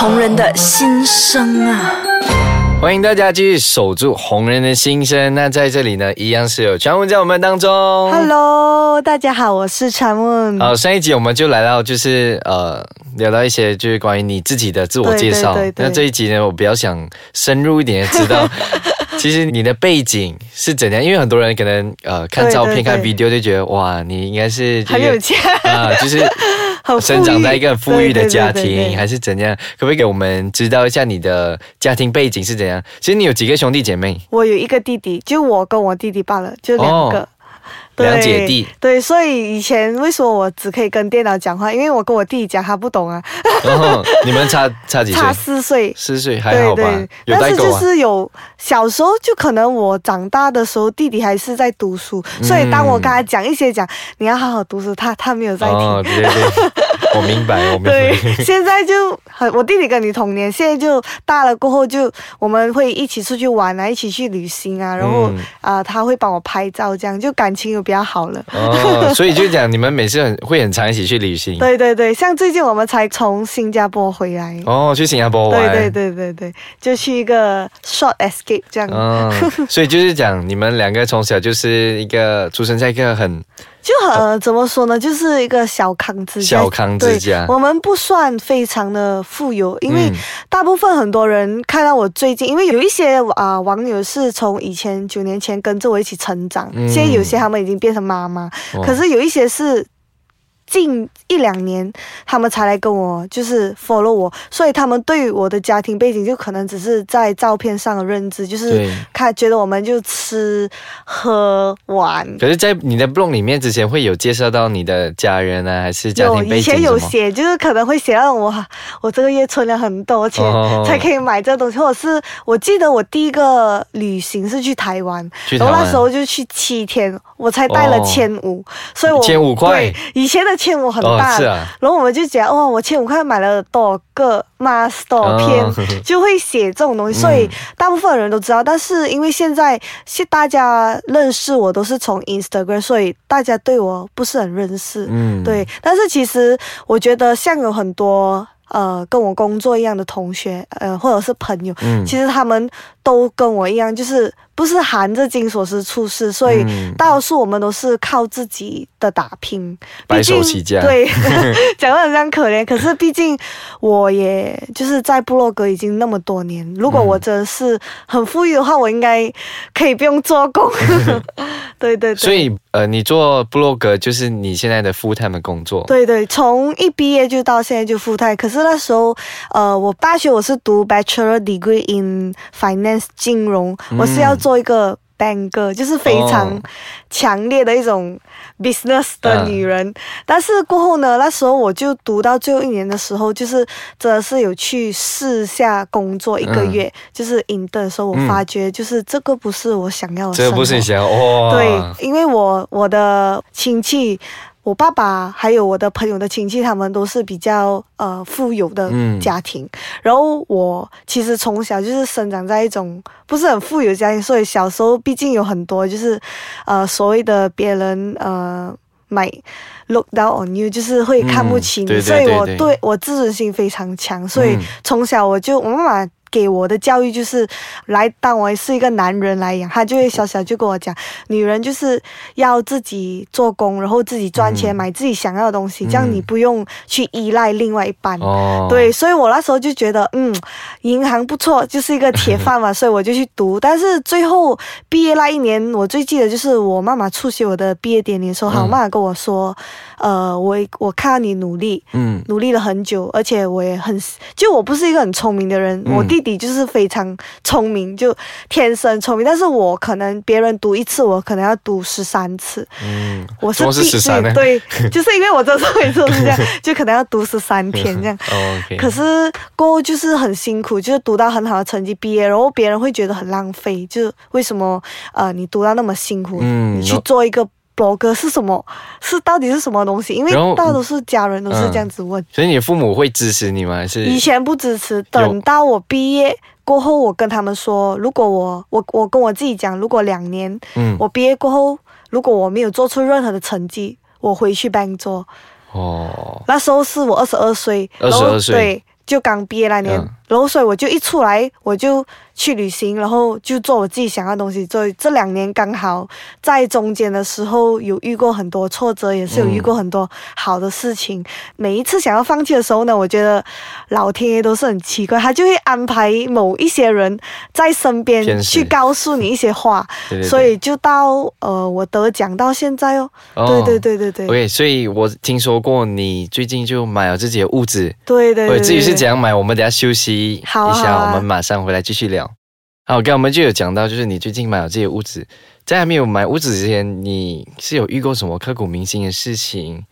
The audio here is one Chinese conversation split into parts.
红人的心声啊！欢迎大家继续守住红人的心声。那在这里呢，一样是有传闻在我们当中。Hello，大家好，我是传闻。好，上一集我们就来到就是呃聊到一些就是关于你自己的自我介绍。对对对对那这一集呢，我比较想深入一点地知道，其实你的背景是怎样？因为很多人可能呃看照片、对看对 video 就觉得哇，你应该是、这个、很有钱啊，就是生长在一个很富裕的家庭，对对对对对还是怎样？可不可以给我们知道一下你的家庭背景是怎样？其实你有几个兄弟姐妹？我有一个弟弟，就我跟我弟弟罢了，就两个。两姐弟对，所以以前为什么我只可以跟电脑讲话？因为我跟我弟弟讲，他不懂啊，然后你们差 差几岁差？四岁。四岁还好吧？有但是就。是有小时候就可能我长大的时候，弟弟还是在读书，所以当我跟他讲一些讲你要好好读书，他他没有在听。哦，对对对，我明白，我明对白。，现在就很，我弟弟跟你同年，现在就大了过后就我们会一起出去玩啊，一起去旅行啊，然后嗯啊、他会帮我拍照，这样就感情又比较好了。哦，所以就讲你们每次很会很常一起去旅行。对对对，像最近我们才从新加坡回来。哦，去新加坡玩。对对对对对，就去一个 short escape 这样，嗯，所以就是讲你们两个从小就是一个出生在一个很就很、呃怎么说呢，就是一个小康之家。小康之家对，我们不算非常的富有，因为嗯大部分很多人看到我最近，因为有一些啊、网友是从以前九年前跟着我一起成长，嗯现在有些他们已经变成妈妈，哦可是有一些是。近一两年，他们才来跟我就是 follow 我，所以他们对我的家庭背景就可能只是在照片上的认知，就是对。看觉得我们就吃喝玩，可是，在你的 blog 里面之前会有介绍到你的家人啊，还是家有庭背以前景什么？有写，就是可能会写到我，我这个月存了很多钱、哦才可以买这东西，或者是我记得我第一个旅行是去台湾，台湾。然后那时候就去七天，我才带了哦。千五，所以我1500块。对以前的千五很哦大，然后我们就讲哇，我欠五块买了多少个 mask 多少片，哦就会写这种东西，所以大部分人都知道。但是因为现在是大家认识我都是从 Instagram，所以大家对我不是很认识。嗯，对，但是其实我觉得像有很多呃跟我工作一样的同学，呃或者是朋友，嗯其实他们都跟我一样，就是不是含着金锁匙出世，所以嗯大多数我们都是靠自己的打拼，白手起家对，讲的很像可怜，可是毕竟我也就是在部落格已经那么多年，如果嗯我真的是很富裕的话，我应该可以不用做工。对对对。所以呃，你做 blog 就是你现在的 full time 的工作。对对，从一毕业就到现在就复泰。可是那时候，呃，我大学我是读 Bachelor Degree in Finance 金融，我是要做一个 banker，就是非常哦。强烈的一种 business 的嗯女人。但是过后呢，那时候我就读到最后一年的时候，就是真的是有去试下工作一个嗯。月，就是 intern 的时候，我嗯发觉就是这个不是我想要的这个不是你想哇？对，因为我我的亲戚，我爸爸还有我的朋友的亲戚，他们都是比较呃富有的嗯家庭。然后我其实从小就是生长在一种不是很富有的家庭，所以小时候毕竟有很多就是呃所谓的别人呃。买 look down on you，就是会看不起你，嗯对对所以我对我自尊心非常强，所以嗯从小我就我妈妈给我的教育就是来当我是一个男人来养，他就会小小就跟我讲，女人就是要自己做工，然后自己赚钱、嗯。买自己想要的东西，这样嗯。你不用去依赖另外一半。哦，对，所以我那时候就觉得，嗯，银行不错，就是一个铁饭碗，所以我就去读。但是最后毕业那一年，我最记得就是我妈妈出席我的毕业典礼的时候，嗯。我妈妈跟我说，呃，我我看到你努力，嗯。努力了很久，而且我也很，就我不是一个很聪明的人，嗯。我弟弟就是非常聪明，就天生聪明，但是我可能别人读一次，我可能要读十三次，嗯，我是怎么是必十三呢？对，就是因为我真的每次都是这样，就可能要读十三天这样。哦可是过后就是很辛苦，就是读到很好的成绩毕业，然后别人会觉得很浪费，就为什么呃你读到那么辛苦，嗯你去做一个 blog 是什么？是到底是什么东西？因为大多数家人都是嗯这样子问。所以你父母会支持你吗？还是以前不支持，等到我毕业过后，我跟他们说，如果我我我跟我自己讲，如果两年嗯我毕业过后，如果我没有做出任何的成绩，我回去 bank 做。哦，那时候是我二十二岁，然后22岁对。就刚毕业那年，嗯然后所以我就一出来我就去旅行，然后就做我自己想要的东西。所以这两年刚好在中间的时候有遇过很多挫折，也是有遇过很多好的事情。每一次想要放弃的时候呢，我觉得老天爷都是很奇怪，他就会安排某一些人在身边去告诉你一些话，对对对所以就到呃我得奖到现在哦。哦对对对对对。OK，所以我听说过你最近就买了自己的屋子，对对对，自己是怎样买，我们等下休息一下，我们马上回来继续聊。好，刚刚我们就有讲到，就是你最近买了这些屋子，在还没有买屋子之前，你是有遇过什么刻骨铭心的事情？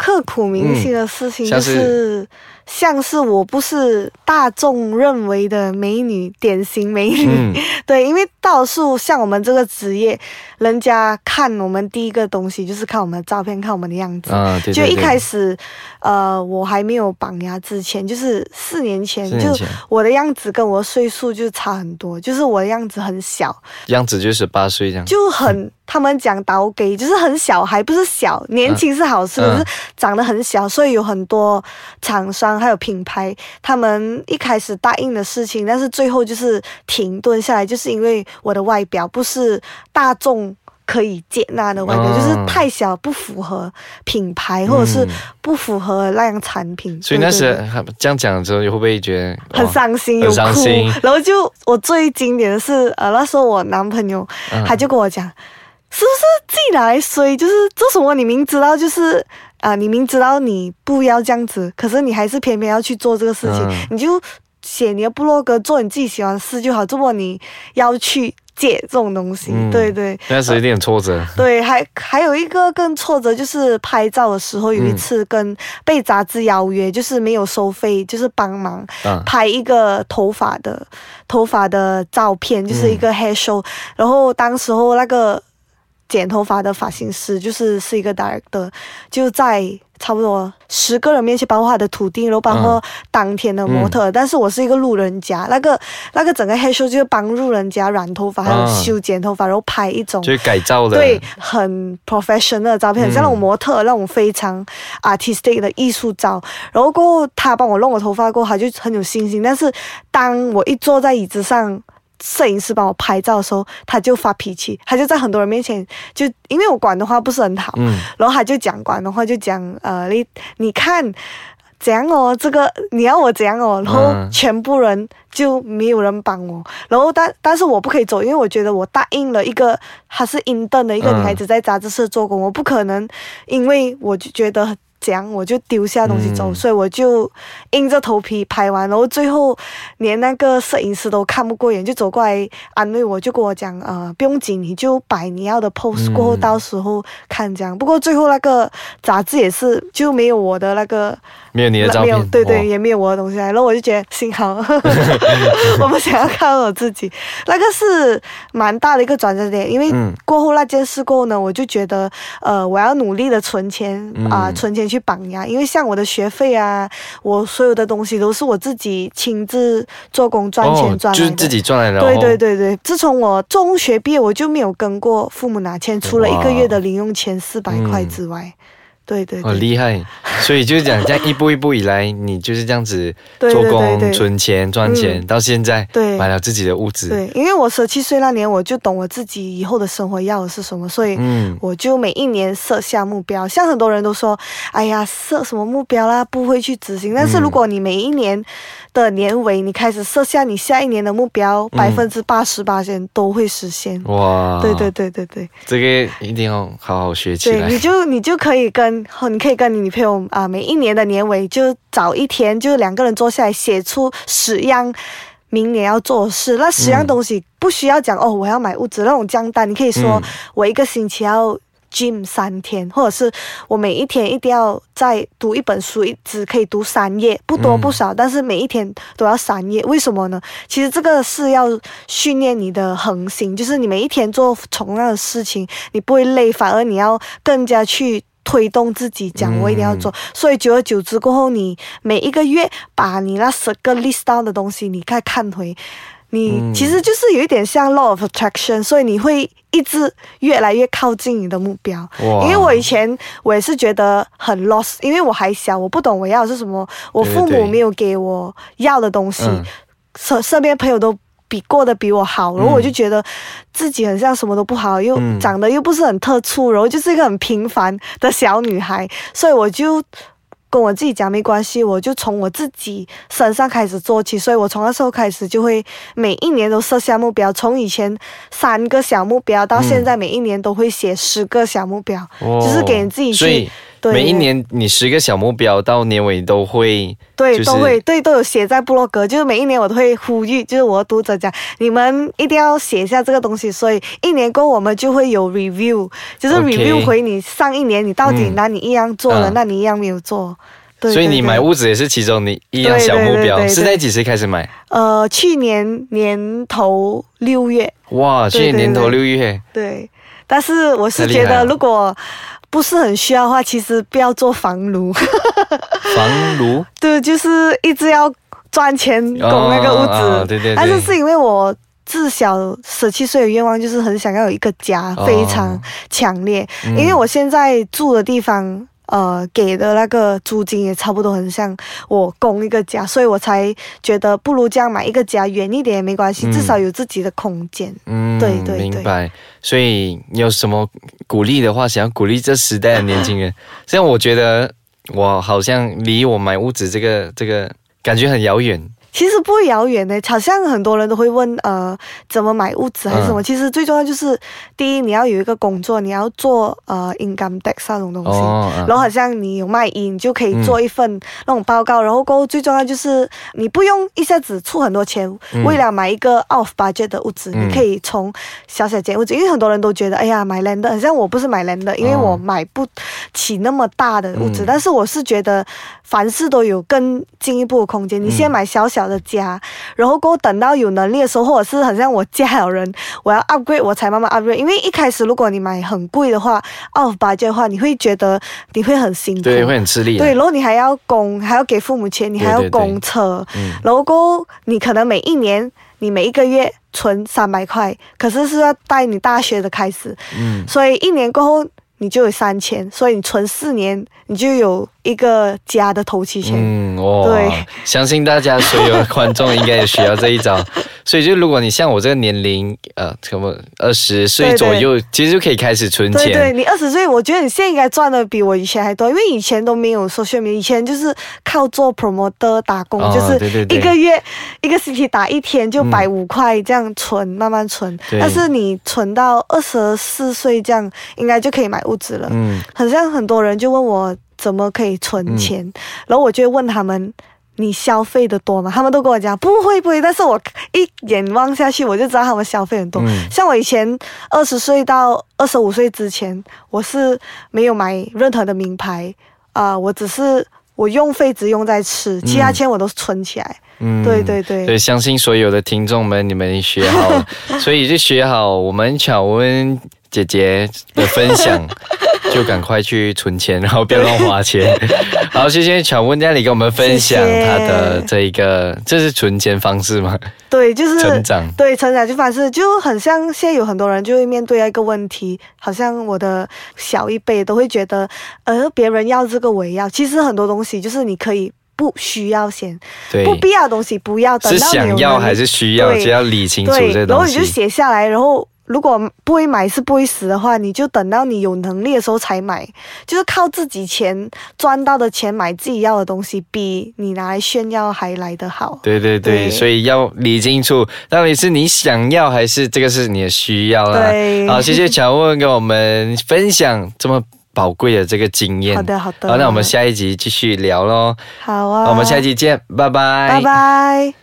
刻骨铭心的事情，就是是、像是我不是大众认为的美女，典型美女。嗯，对，因为大多数像我们这个职业，人家看我们第一个东西就是看我们的照片，看我们的样子。啊，对对就一开始，呃，我还没有绑牙之前，就是四年前，就四年前我的样子跟我的岁数就差很多，就是我的样子很小，样子就是八岁这样。就很，他们讲倒给，就是很小，还不是小，年轻是好事，嗯可是长得很小，所以有很多厂商还有品牌，他们一开始答应的事情，但是最后就是停顿下来，就是因为我的外表不是大众。可以接纳的外表、哦就是太小，不符合品牌，或者是嗯不符合那样产品。所以那时这样讲的时候，你会不会觉得很哇伤心，很有哭伤心。然后就我最经典的是，呃，那时候我男朋友、嗯他就跟我讲，是不是自己拿来衰？就是做什么你明知道就是。啊、你明知道你不要这样子，可是你还是偏偏要去做这个事情，嗯你就写你的部落格，做你自己喜欢的事就好。如果你要去借这种东西，嗯对对，那时候有点挫折。对，还还有一个更挫折，就是拍照的时候，有一嗯次跟被杂志邀约，就是没有收费，就是帮忙啊拍一个头发的头发的照片，就是一个 hair show、然后当时候那个剪头发的发型师就是是一个 director，就在差不多十个人面前，包括他的徒弟，然后包括当天的模特，但是我是一个路人甲，那个那个整个 hair show 就是帮路人甲染头发，还有啊修剪头发，然后拍一种就是改造的，对，很 professional 的照片，很像那种模特那种非常 artistic 的艺术照。然后过后，他帮我弄我头发过后，他就很有信心。但是当我一坐在椅子上，摄影师帮我拍照的时候，他就发脾气，他就在很多人面前就因为我广东话不是很好，嗯，然后他就讲广东话，就讲呃，你你看怎样哦，这个你要我怎样哦，然后嗯全部人就没有人帮我，然后但但是我不可以走，因为我觉得我答应了一个她是英邓的一个女孩子在杂志社做工，我不可能因为我就觉得。这样我就丢下东西走，嗯所以我就硬着头皮拍完，然后最后连那个摄影师都看不过眼，就走过来安慰我，就跟我讲，呃，不用紧，你就摆你要的 pose，、嗯。过后到时候看这样。不过最后那个杂志也是就没有我的那个，没有你的照片，没有对对，也没有我的东西来，然后我就觉得幸好。我不想要看我自己，那个是蛮大的一个转折点，因为嗯。过后那件事过后呢，我就觉得呃，我要努力的存钱啊、嗯。存钱去绑呀，因为像我的学费啊，我所有的东西都是我自己亲自做工赚钱哦赚来的。就是自己赚来的，对对哦，对对，自从我中学毕业，我就没有跟过父母拿钱，除了一个月的零用钱四百块之外。对对对，很厉害。所以就是讲这样一步一步以来，你就是这样子对做工、对对对存钱、赚钱，嗯到现在对买了自己的屋子。对，因为我十七岁那年，我就懂我自己以后的生活要的是什么，所以嗯，我就每一年设下目标。像很多人都说，哎呀，设什么目标啦，不会去执行。但是嗯如果你每一年的年尾，你开始设下你下一年的目标，嗯百分之八十八先都会实现。哇，对对，对对对。这个一定要好好学起对，来你。就你就可以跟，哦你可以跟你女朋友啊、每一年的年尾就找一天，就两个人坐下来写出十样明年要做的事。那十样嗯东西不需要讲、哦，我要买屋子那种账单，你可以说、嗯我一个星期要。gym 三天，或者是我每一天一定要再读一本书，一只可以读三页，不多嗯不少，但是每一天都要三页。为什么呢？其实这个是要训练你的恒心，就是你每一天做同样的事情，你不会累，反而你要更加去。推动自己讲，我一定要做，所以久而久之过后，你每一个月把你那十个 list down 的东西，你再看回，你嗯。其实就是有一点像 law of attraction，所以你会一直越来越靠近你的目标。因为我以前我也是觉得很 lost，因为我还小，我不懂我要的是什么，我父母没有给我要的东西，嗯。身身边朋友都比过得比我好，然后我就觉得自己很像什么都不好，又嗯长得又不是很特殊，然后就是一个很平凡的小女孩，所以我就。跟我自己讲没关系，我就从我自己身上开始做起，所以我从那时候开始就会每一年都设下目标，从以前三个小目标到现在每一年都会写十个小目标，哦就是给你自己去对。每一年你十个小目标到年尾都会，对，就是都会对都有写在部落格，就是每一年我都会呼吁，就是我的读者讲，你们一定要写下这个东西，所以一年过我们就会有 review，就是 review 回你上一年你到底嗯哪里一样做了，嗯。那你一样没有做。对。所以你买屋子也是其中你一样小目标，是在几时开始买？呃，去年年头六月，哇，去年年头对六月，对，但是我是觉得如果不是很需要的话，其实不要做房奴，房奴对，就是一直要赚钱供那个屋子。哦哦对对对但是是因为我自小十七岁的愿望就是很想要有一个家，哦非常强烈。嗯因为我现在住的地方。呃，给的那个租金也差不多很像我供一个家，所以我才觉得不如这样买一个家远一点也没关系，嗯至少有自己的空间。嗯，对对对明白。所以你有什么鼓励的话，想要鼓励这时代的年轻人？像我觉得我好像离我买屋子这个这个感觉很遥远。其实不遥远的，好像很多人都会问，呃，怎么买屋子还是什么？嗯其实最重要就是，第一你要有一个工作，你要做呃 income tax 那种东西。哦，然后好像你有卖淫，你就可以做一份那种报告。然后过后最重要就是你不用一下子出很多钱，嗯为了买一个 off budget 的屋子，嗯你可以从小小间屋子，因为很多人都觉得，哎呀，买 land 的，好像我不是买 land 的，因为我买不起那么大的屋子。嗯但是我是觉得凡事都有更进一步的空间。你先嗯买小小的家，然后过后等到有能力的时候，或者是很像我家有人，我要 upgrade 我才慢慢 upgrade。因为一开始如果你买很贵的话，off budget 的话，你会觉得你会很辛苦，对，会很吃力的。对，然后你还要供，还要给父母钱，你还要对对。对供车，嗯。然后过后你可能每一年，你每一个月存三百块，可是是要带你大学的开始，嗯，所以一年过后你就有三千，所以你存四年，你就有一个家的头期钱。嗯，哇，对，相信大家所有的观众应该也需要这一招。所以就如果你像我这个年龄，呃，什么二十岁对对左右，其实就可以开始存对对，你二十岁，我觉得你现在应该赚的比我以前还多，因为以前都没有 social media，以前就是靠做 promoter 打工，哦就是一个月一个星期打一天就嗯百五块这样存，慢慢存。但是你存到二十四岁这样，应该就可以买屋子了。嗯，很像很多人就问我怎么可以存钱，然后我就会问他们。你消费的多吗？他们都跟我讲不会不会，但是我一眼望下去，我就知道他们消费很多。嗯像我以前二十岁到二十五岁之前，我是没有买任何的名牌啊、我只是我用费只用在吃，其他钱我都是存起来。嗯对对对所以相信所有的听众们，你们学好了，所以就学好我们巧温姐姐的分享，就赶快去存钱，然后不要乱花钱。好，谢谢巧温在那里跟我们分享谢谢她的这一个，这是存钱方式吗？对，就是成长对成长就方式就很像现在有很多人就会面对一个问题，好像我的小一辈都会觉得，呃，别人要这个我也要。其实很多东西就是你可以不需要先，对，不必要的东西不要，等是到你有能力想要还是需要，对就要理清楚这东西然后你就。写下来，然后如果不会买是不会死的话，你就等到你有能力的时候才买，就是靠自己钱赚到的钱买自己要的东西，比你拿来炫耀还来得好。对对对，对所以要理清楚，到底是你想要还是这个是你的需要啦。对好，谢谢乔问跟我们分享这么宝贵的这个经验。好的好的好，那我们下一集继续聊喽。好啊，我们下一集见，拜拜，拜拜。